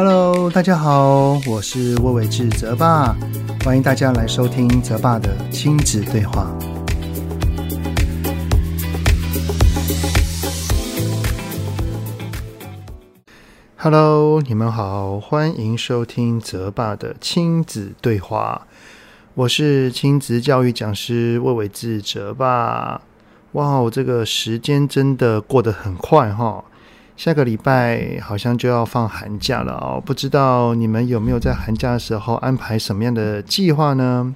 Hello，大家好，我是魏玮志泽爸，欢迎大家来收听泽爸的亲子对话。Hello，你们好，欢迎收听泽爸的亲子对话。我是亲子教育讲师魏玮志泽爸。哇，这个时间真的过得很快哈！下个礼拜好像就要放寒假了哦，不知道你们有没有在寒假的时候安排什么样的计划呢？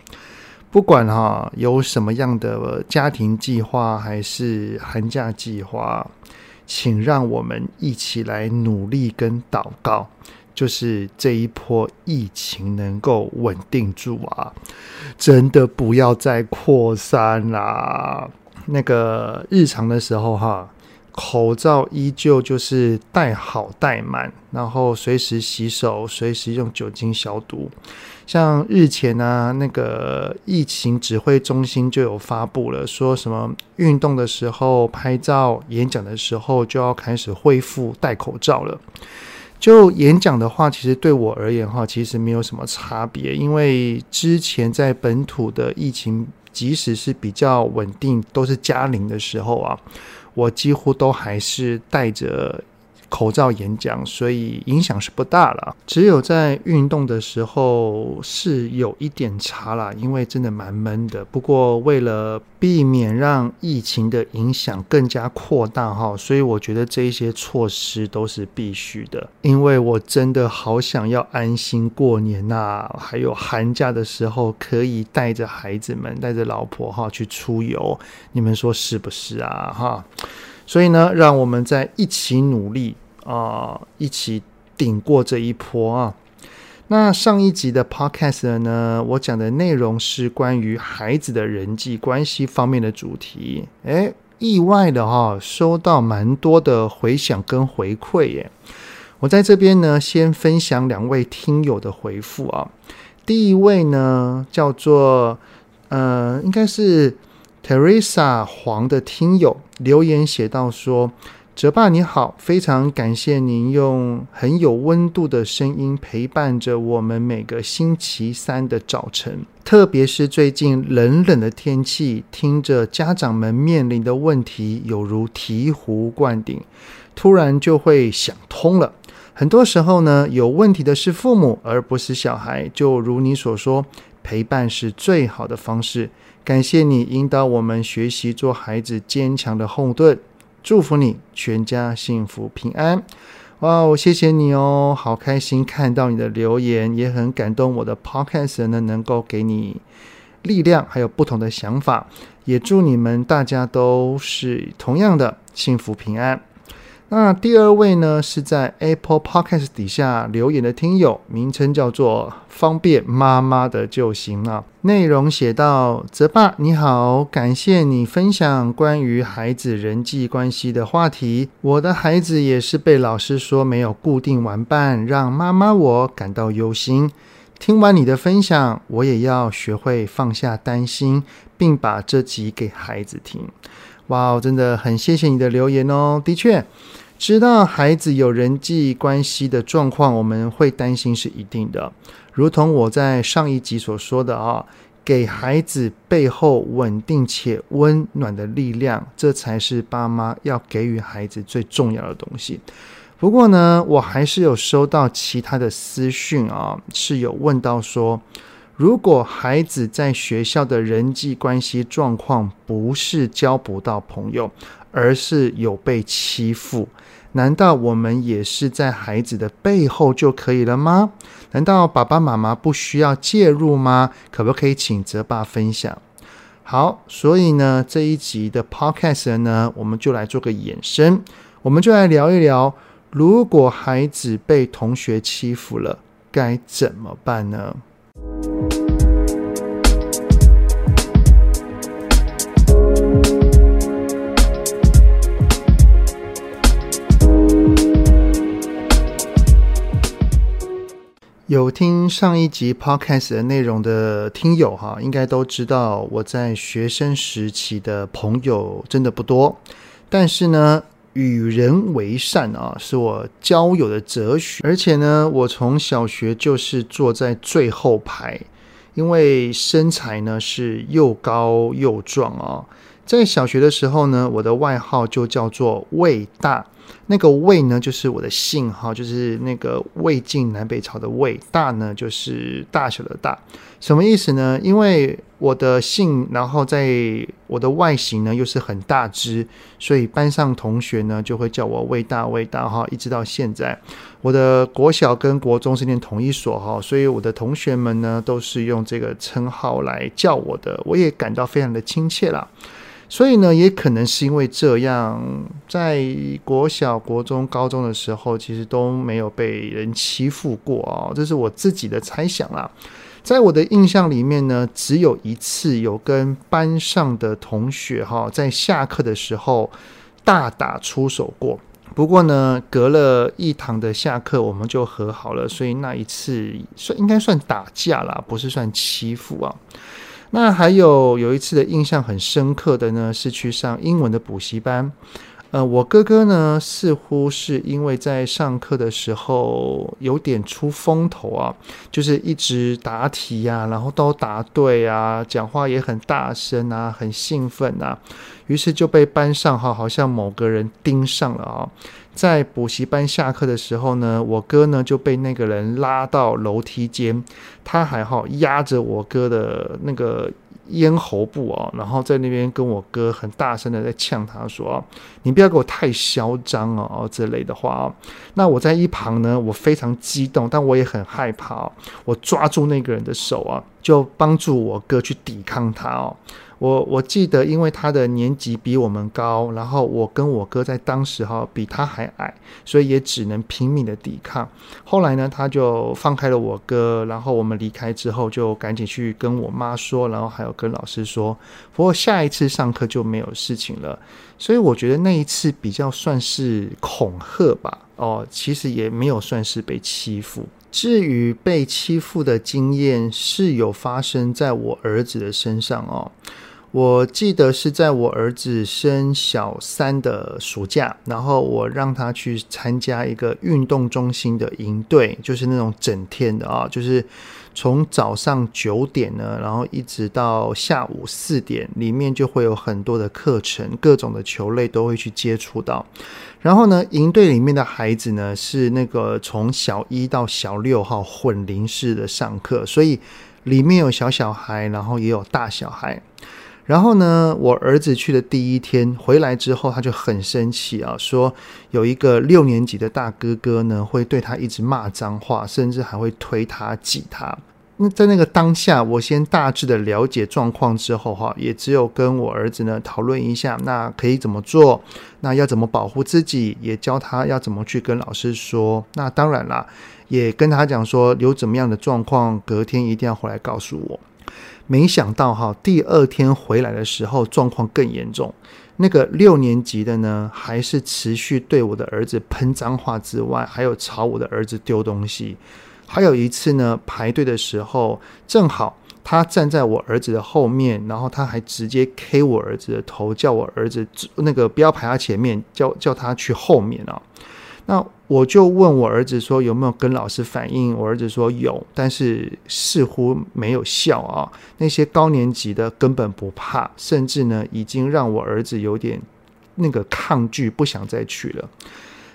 不管哈有什么样的家庭计划还是寒假计划。请让我们一起来努力跟祷告，就是这一波疫情能够稳定住啊！真的不要再扩散啦。那个日常的时候哈。口罩依旧就是戴好戴满，然后随时洗手，随时用酒精消毒。像日前呢、啊，那个疫情指挥中心就有发布了，说什么运动的时候、拍照、演讲的时候就要开始恢复戴口罩了。就演讲的话，其实对我而言哈，其实没有什么差别，因为之前在本土的疫情，即使是比较稳定，都是加零的时候啊。我几乎都还是带着口罩演讲，所以影响是不大了。只有在运动的时候是有一点差啦，因为真的蛮闷的。不过为了避免让疫情的影响更加扩大哈，所以我觉得这一些措施都是必须的。因为我真的好想要安心过年呐，还有寒假的时候可以带着孩子们、带着老婆哈去出游，你们说是不是啊？哈。所以呢，让我们再一起努力啊、一起顶过这一波啊。那上一集的 podcast 呢，我讲的内容是关于孩子的人际关系方面的主题。诶，意外的哈、收到蛮多的回响跟回馈耶。我在这边呢，先分享两位听友的回复啊。第一位呢，叫做呃，应该是。Teresa 黄的听友留言写道说：“哲爸你好，非常感谢您用很有温度的声音陪伴着我们每个星期三的早晨，特别是最近冷冷的天气，听着家长们面临的问题，有如醍醐灌顶，突然就会想通了。很多时候呢，有问题的是父母，而不是小孩。就如你所说，陪伴是最好的方式。”感谢你引导我们学习做孩子坚强的后盾，祝福你全家幸福平安。哇，我谢谢你哦，好开心看到你的留言，也很感动。我的 podcast 呢，能够给你力量，还有不同的想法，也祝你们大家都是同样的幸福平安。那第二位呢，是在 Apple Podcast 底下留言的听友，名称叫做“方便妈妈的就行了”。内容写到：“泽爸你好，感谢你分享关于孩子人际关系的话题。我的孩子也是被老师说没有固定玩伴，让妈妈我感到忧心。听完你的分享，我也要学会放下担心，并把这集给孩子听。哇，真的很谢谢你的留言哦。的确。”知道孩子有人际关系的状况，我们会担心是一定的。如同我在上一集所说的啊，给孩子背后稳定且温暖的力量，这才是爸妈要给予孩子最重要的东西。不过呢，我还是有收到其他的私讯啊，是有问到说，如果孩子在学校的人际关系状况不是交不到朋友，而是有被欺负。难道我们也是在孩子的背后就可以了吗？难道爸爸妈妈不需要介入吗？可不可以请泽爸分享？好，所以呢，这一集的 podcast 呢，我们就来做个衍生，我们就来聊一聊，如果孩子被同学欺负了，该怎么办呢？有听上一集 podcast 的内容的听友哈，应该都知道我在学生时期的朋友真的不多，但是呢，与人为善啊，是我交友的哲学。而且呢，我从小学就是坐在最后排，因为身材呢是又高又壮啊。在小学的时候呢，我的外号就叫做魏大。那个魏呢，就是我的姓哈，就是那个魏晋南北朝的魏。大呢，就是大小的大。什么意思呢？因为我的姓，然后在我的外形呢又是很大只，所以班上同学呢就会叫我魏大魏大哈，一直到现在。我的国小跟国中是念同一所哈，所以我的同学们呢都是用这个称号来叫我的，我也感到非常的亲切啦。所以呢，也可能是因为这样，在国小、国中、高中的时候，其实都没有被人欺负过啊，这是我自己的猜想啦。在我的印象里面呢，只有一次有跟班上的同学哈，在下课的时候大打出手过。不过呢，隔了一堂的下课，我们就和好了，所以那一次算应该算打架啦，不是算欺负啊。那还有有一次的印象很深刻的呢，是去上英文的补习班。呃，我哥哥呢，似乎是因为在上课的时候有点出风头啊，就是一直答题呀，然后都答对啊，讲话也很大声啊，很兴奋啊，于是就被班上哈，好像某个人盯上了啊。在补习班下课的时候呢，我哥呢就被那个人拉到楼梯间，他还好压着我哥的那个。咽喉部哦，然后在那边跟我哥很大声的在呛他说：“你不要给我太嚣张哦，这类的话哦。”那我在一旁呢，我非常激动，但我也很害怕哦。我抓住那个人的手啊，就帮助我哥去抵抗他哦。我我记得，因为他的年纪比我们高，然后我跟我哥在当时哈比他还矮，所以也只能拼命的抵抗。后来呢，他就放开了我哥，然后我们离开之后，就赶紧去跟我妈说，然后还有跟老师说。不过下一次上课就没有事情了，所以我觉得那一次比较算是恐吓吧。哦，其实也没有算是被欺负。至于被欺负的经验，是有发生在我儿子的身上哦。我记得是在我儿子升小三的暑假，然后我让他去参加一个运动中心的营队，就是那种整天的啊，就是从早上九点呢，然后一直到下午四点，里面就会有很多的课程，各种的球类都会去接触到。然后呢，营队里面的孩子呢，是那个从小一到小六号混龄式的上课，所以里面有小小孩，然后也有大小孩。然后呢，我儿子去的第一天回来之后，他就很生气啊，说有一个六年级的大哥哥呢，会对他一直骂脏话，甚至还会推他、挤他。那在那个当下，我先大致的了解状况之后，哈，也只有跟我儿子呢讨论一下，那可以怎么做，那要怎么保护自己，也教他要怎么去跟老师说。那当然啦，也跟他讲说有怎么样的状况，隔天一定要回来告诉我。没想到哈，第二天回来的时候状况更严重。那个六年级的呢，还是持续对我的儿子喷脏话之外，还有朝我的儿子丢东西。还有一次呢，排队的时候，正好他站在我儿子的后面，然后他还直接 K 我儿子的头，叫我儿子那个不要排他前面，叫叫他去后面啊。那我就问我儿子说有没有跟老师反映？我儿子说有，但是似乎没有效啊。那些高年级的根本不怕，甚至呢已经让我儿子有点那个抗拒，不想再去了。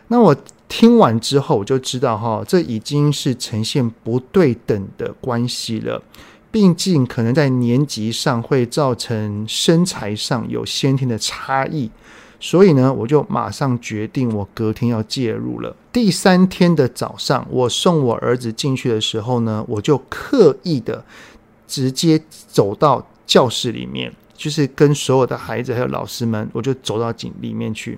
那我听完之后，我就知道哈，这已经是呈现不对等的关系了。毕竟可能在年级上会造成身材上有先天的差异。所以呢，我就马上决定，我隔天要介入了。第三天的早上，我送我儿子进去的时候呢，我就刻意的直接走到教室里面。就是跟所有的孩子还有老师们，我就走到井里面去，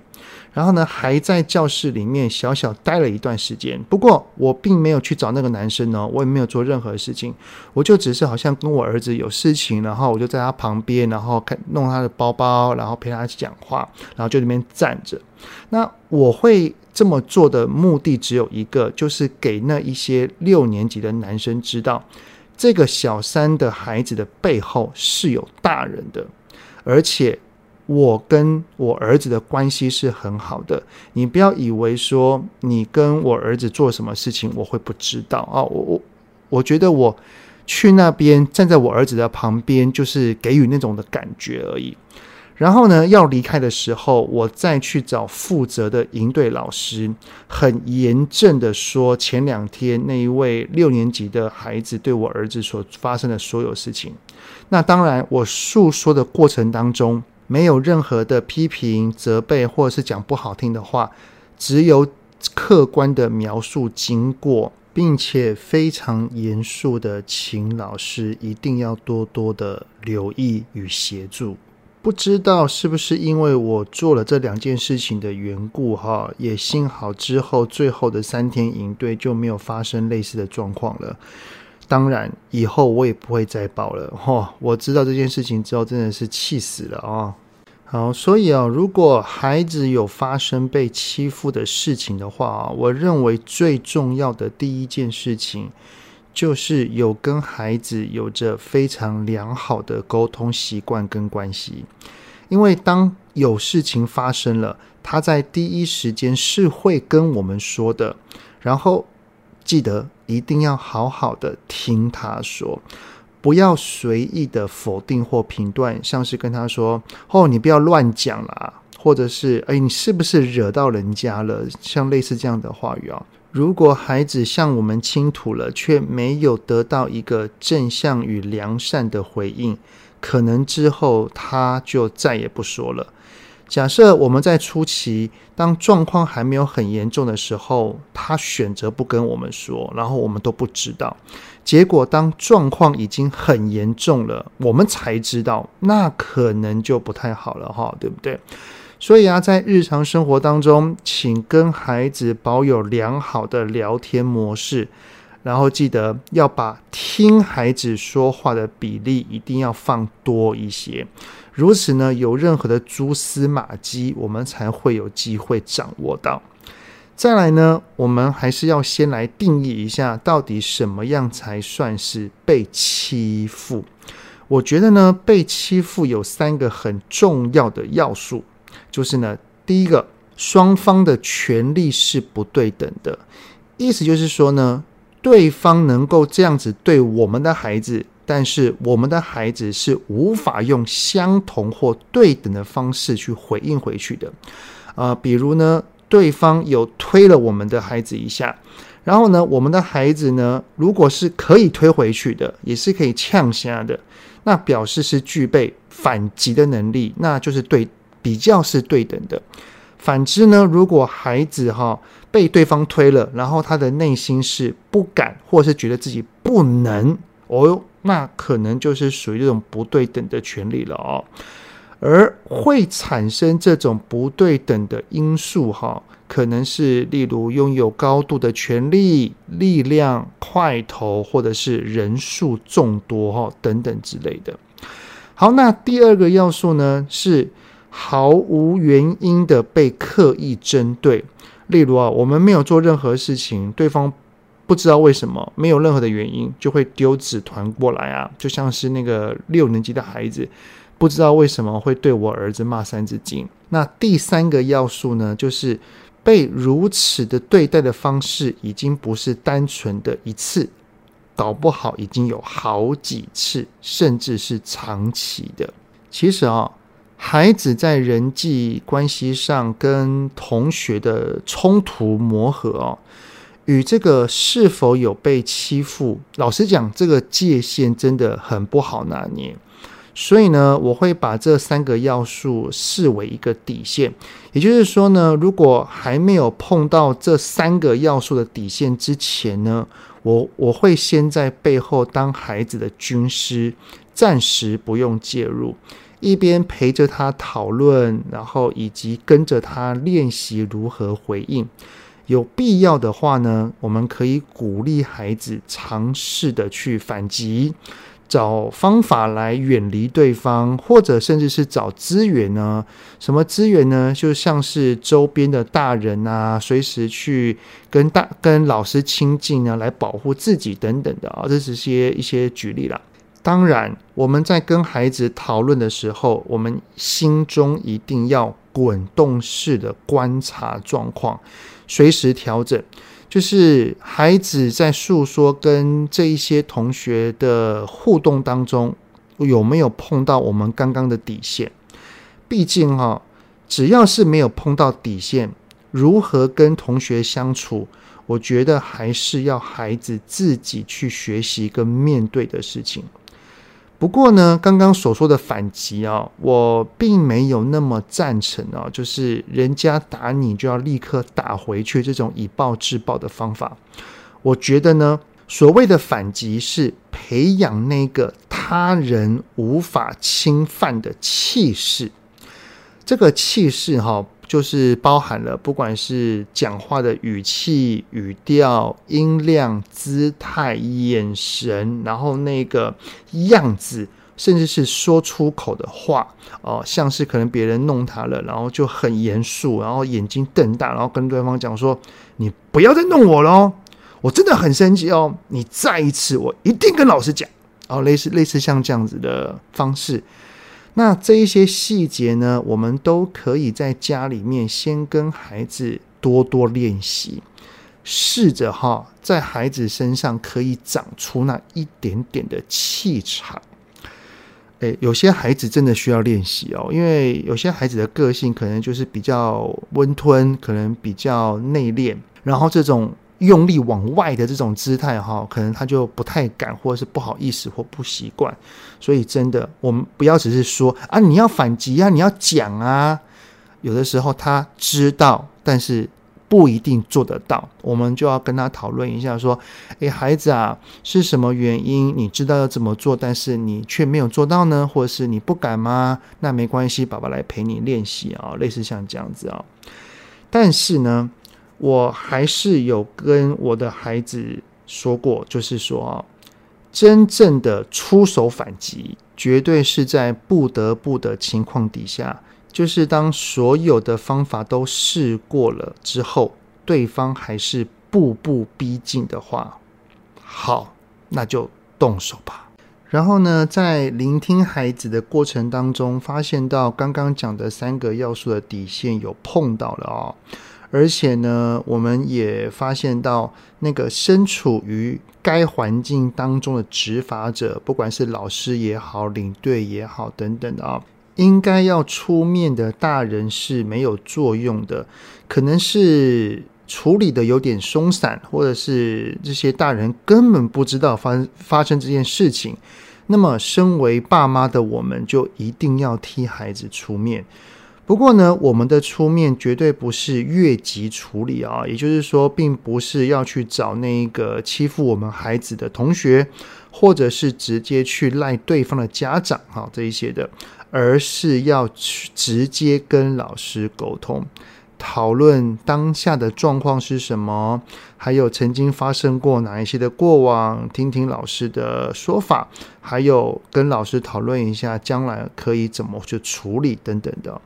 然后呢，还在教室里面小小待了一段时间。不过我并没有去找那个男生呢，我也没有做任何事情，我就只是好像跟我儿子有事情，然后我就在他旁边，然后看弄他的包包，然后陪他讲话，然后就在那边站着。那我会这么做的目的只有一个，就是给那一些六年级的男生知道。这个小三的孩子的背后是有大人的，而且我跟我儿子的关系是很好的，你不要以为说你跟我儿子做什么事情我会不知道啊！我我我觉得我去那边站在我儿子的旁边，就是给予那种的感觉而已。然后呢，要离开的时候，我再去找负责的营队老师，很严正的说，前两天那一位六年级的孩子对我儿子所发生的所有事情。那当然，我诉说的过程当中，没有任何的批评、责备，或者是讲不好听的话，只有客观的描述经过，并且非常严肃的请老师一定要多多的留意与协助。不知道是不是因为我做了这两件事情的缘故，哈，也幸好之后最后的三天营队就没有发生类似的状况了。当然，以后我也不会再报了，哈。我知道这件事情之后，真的是气死了啊！好，所以啊，如果孩子有发生被欺负的事情的话啊，我认为最重要的第一件事情。就是有跟孩子有着非常良好的沟通习惯跟关系，因为当有事情发生了，他在第一时间是会跟我们说的。然后记得一定要好好的听他说，不要随意的否定或评断，像是跟他说：“哦，你不要乱讲啦，或者是哎，你是不是惹到人家了？”像类似这样的话语啊。如果孩子向我们倾吐了，却没有得到一个正向与良善的回应，可能之后他就再也不说了。假设我们在初期，当状况还没有很严重的时候，他选择不跟我们说，然后我们都不知道。结果当状况已经很严重了，我们才知道，那可能就不太好了哈，对不对？所以啊，在日常生活当中，请跟孩子保有良好的聊天模式，然后记得要把听孩子说话的比例一定要放多一些。如此呢，有任何的蛛丝马迹，我们才会有机会掌握到。再来呢，我们还是要先来定义一下，到底什么样才算是被欺负？我觉得呢，被欺负有三个很重要的要素。就是呢，第一个，双方的权利是不对等的，意思就是说呢，对方能够这样子对我们的孩子，但是我们的孩子是无法用相同或对等的方式去回应回去的。啊、比如呢，对方有推了我们的孩子一下，然后呢，我们的孩子呢，如果是可以推回去的，也是可以呛下的，那表示是具备反击的能力，那就是对。比较是对等的，反之呢，如果孩子哈被对方推了，然后他的内心是不敢，或是觉得自己不能，哦，那可能就是属于这种不对等的权利了哦。而会产生这种不对等的因素哈，可能是例如拥有高度的权力、力量、块头，或者是人数众多哈等等之类的。好，那第二个要素呢是。毫无原因的被刻意针对，例如啊，我们没有做任何事情，对方不知道为什么，没有任何的原因，就会丢纸团过来啊，就像是那个六年级的孩子，不知道为什么会对我儿子骂三字经。那第三个要素呢，就是被如此的对待的方式，已经不是单纯的一次，搞不好已经有好几次，甚至是长期的。其实啊。孩子在人际关系上跟同学的冲突磨合哦，与这个是否有被欺负，老实讲，这个界限真的很不好拿捏。所以呢，我会把这三个要素视为一个底线。也就是说呢，如果还没有碰到这三个要素的底线之前呢，我我会先在背后当孩子的军师，暂时不用介入。一边陪着他讨论，然后以及跟着他练习如何回应。有必要的话呢，我们可以鼓励孩子尝试的去反击，找方法来远离对方，或者甚至是找资源呢？什么资源呢？就像是周边的大人啊，随时去跟大跟老师亲近呢，来保护自己等等的啊，这是些一些举例啦。当然，我们在跟孩子讨论的时候，我们心中一定要滚动式的观察状况，随时调整。就是孩子在诉说跟这一些同学的互动当中，有没有碰到我们刚刚的底线？毕竟哈，只要是没有碰到底线，如何跟同学相处，我觉得还是要孩子自己去学习跟面对的事情。不过呢，刚刚所说的反击啊，我并没有那么赞成啊，就是人家打你就要立刻打回去这种以暴制暴的方法。我觉得呢，所谓的反击是培养那个他人无法侵犯的气势。这个气势哈。就是包含了，不管是讲话的语气、语调、音量、姿态、眼神，然后那个样子，甚至是说出口的话，哦、像是可能别人弄他了，然后就很严肃，然后眼睛瞪大，然后跟对方讲说：“你不要再弄我了，我真的很生气哦，你再一次，我一定跟老师讲。”哦，类似类似像这样子的方式。那这一些细节呢，我们都可以在家里面先跟孩子多多练习，试着哈，在孩子身上可以长出那一点点的气场。诶，有些孩子真的需要练习哦，因为有些孩子的个性可能就是比较温吞，可能比较内敛，然后这种。用力往外的这种姿态，哈，可能他就不太敢，或者是不好意思或不习惯。所以，真的，我们不要只是说啊，你要反击啊，你要讲啊。有的时候他知道，但是不一定做得到。我们就要跟他讨论一下，说：“诶，孩子啊，是什么原因？你知道要怎么做，但是你却没有做到呢？或者是你不敢吗？那没关系，爸爸来陪你练习啊，类似像这样子啊。但是呢。”我还是有跟我的孩子说过，就是说，真正的出手反击，绝对是在不得不的情况底下，就是当所有的方法都试过了之后，对方还是步步逼近的话，好，那就动手吧。然后呢，在聆听孩子的过程当中，发现到刚刚讲的三个要素的底线有碰到了哦。而且呢，我们也发现到，那个身处于该环境当中的执法者，不管是老师也好，领队也好，等等啊，应该要出面的大人是没有作用的，可能是处理的有点松散，或者是这些大人根本不知道发发生这件事情。那么，身为爸妈的我们，就一定要替孩子出面。不过呢，我们的出面绝对不是越级处理啊，也就是说，并不是要去找那个欺负我们孩子的同学，或者是直接去赖对方的家长哈，这一些的，而是要去直接跟老师沟通，讨论当下的状况是什么，还有曾经发生过哪一些的过往，听听老师的说法，还有跟老师讨论一下将来可以怎么去处理等等的。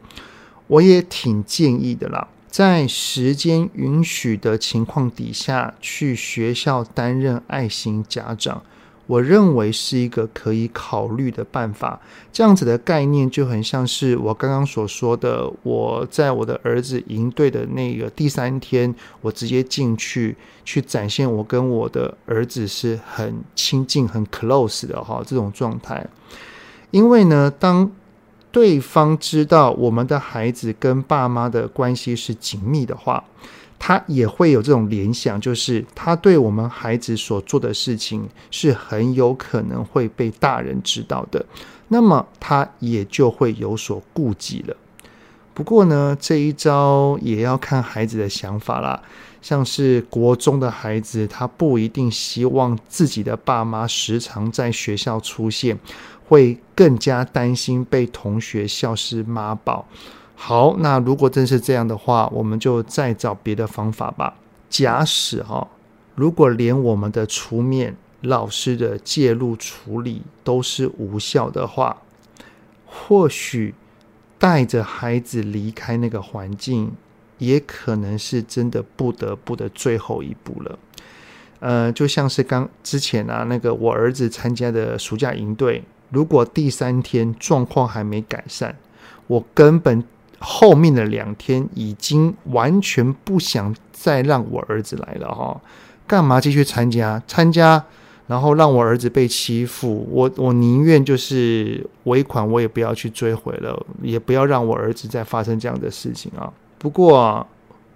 我也挺建议的啦，在时间允许的情况底下，去学校担任爱心家长，我认为是一个可以考虑的办法。这样子的概念就很像是我刚刚所说的，我在我的儿子营队的那个第三天，我直接进去去展现我跟我的儿子是很亲近、很 close 的哈这种状态。因为呢，当对方知道我们的孩子跟爸妈的关系是紧密的话，他也会有这种联想，就是他对我们孩子所做的事情是很有可能会被大人知道的，那么他也就会有所顾忌了。不过呢，这一招也要看孩子的想法啦。像是国中的孩子，他不一定希望自己的爸妈时常在学校出现。会更加担心被同学笑是妈宝。好，那如果真是这样的话，我们就再找别的方法吧。假使哈，如果连我们的出面、老师的介入处理都是无效的话，或许带着孩子离开那个环境，也可能是真的不得不的最后一步了。呃，就像是刚之前啊，那个我儿子参加的暑假营队，如果第三天状况还没改善，我根本后面的两天已经完全不想再让我儿子来了哈。干嘛继续参加？参加然后让我儿子被欺负，我我宁愿就是尾款我也不要去追回了，也不要让我儿子再发生这样的事情啊。不过。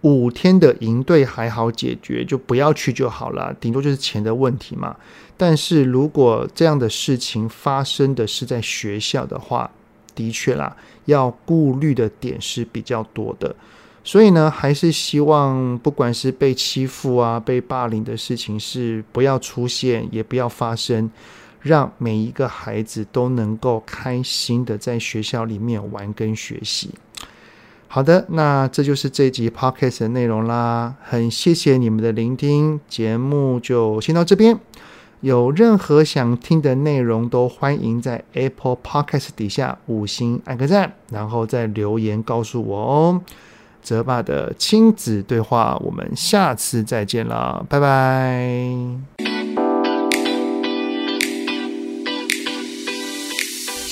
五天的营队还好解决，就不要去就好了，顶多就是钱的问题嘛。但是如果这样的事情发生的是在学校的话，的确啦，要顾虑的点是比较多的。所以呢，还是希望不管是被欺负啊、被霸凌的事情是不要出现，也不要发生，让每一个孩子都能够开心的在学校里面玩跟学习。好的，那这就是这集 podcast 的内容啦。很谢谢你们的聆听，节目就先到这边。有任何想听的内容，都欢迎在 Apple Podcast 底下五星按个赞，然后再留言告诉我哦。泽爸的亲子对话，我们下次再见了，拜拜。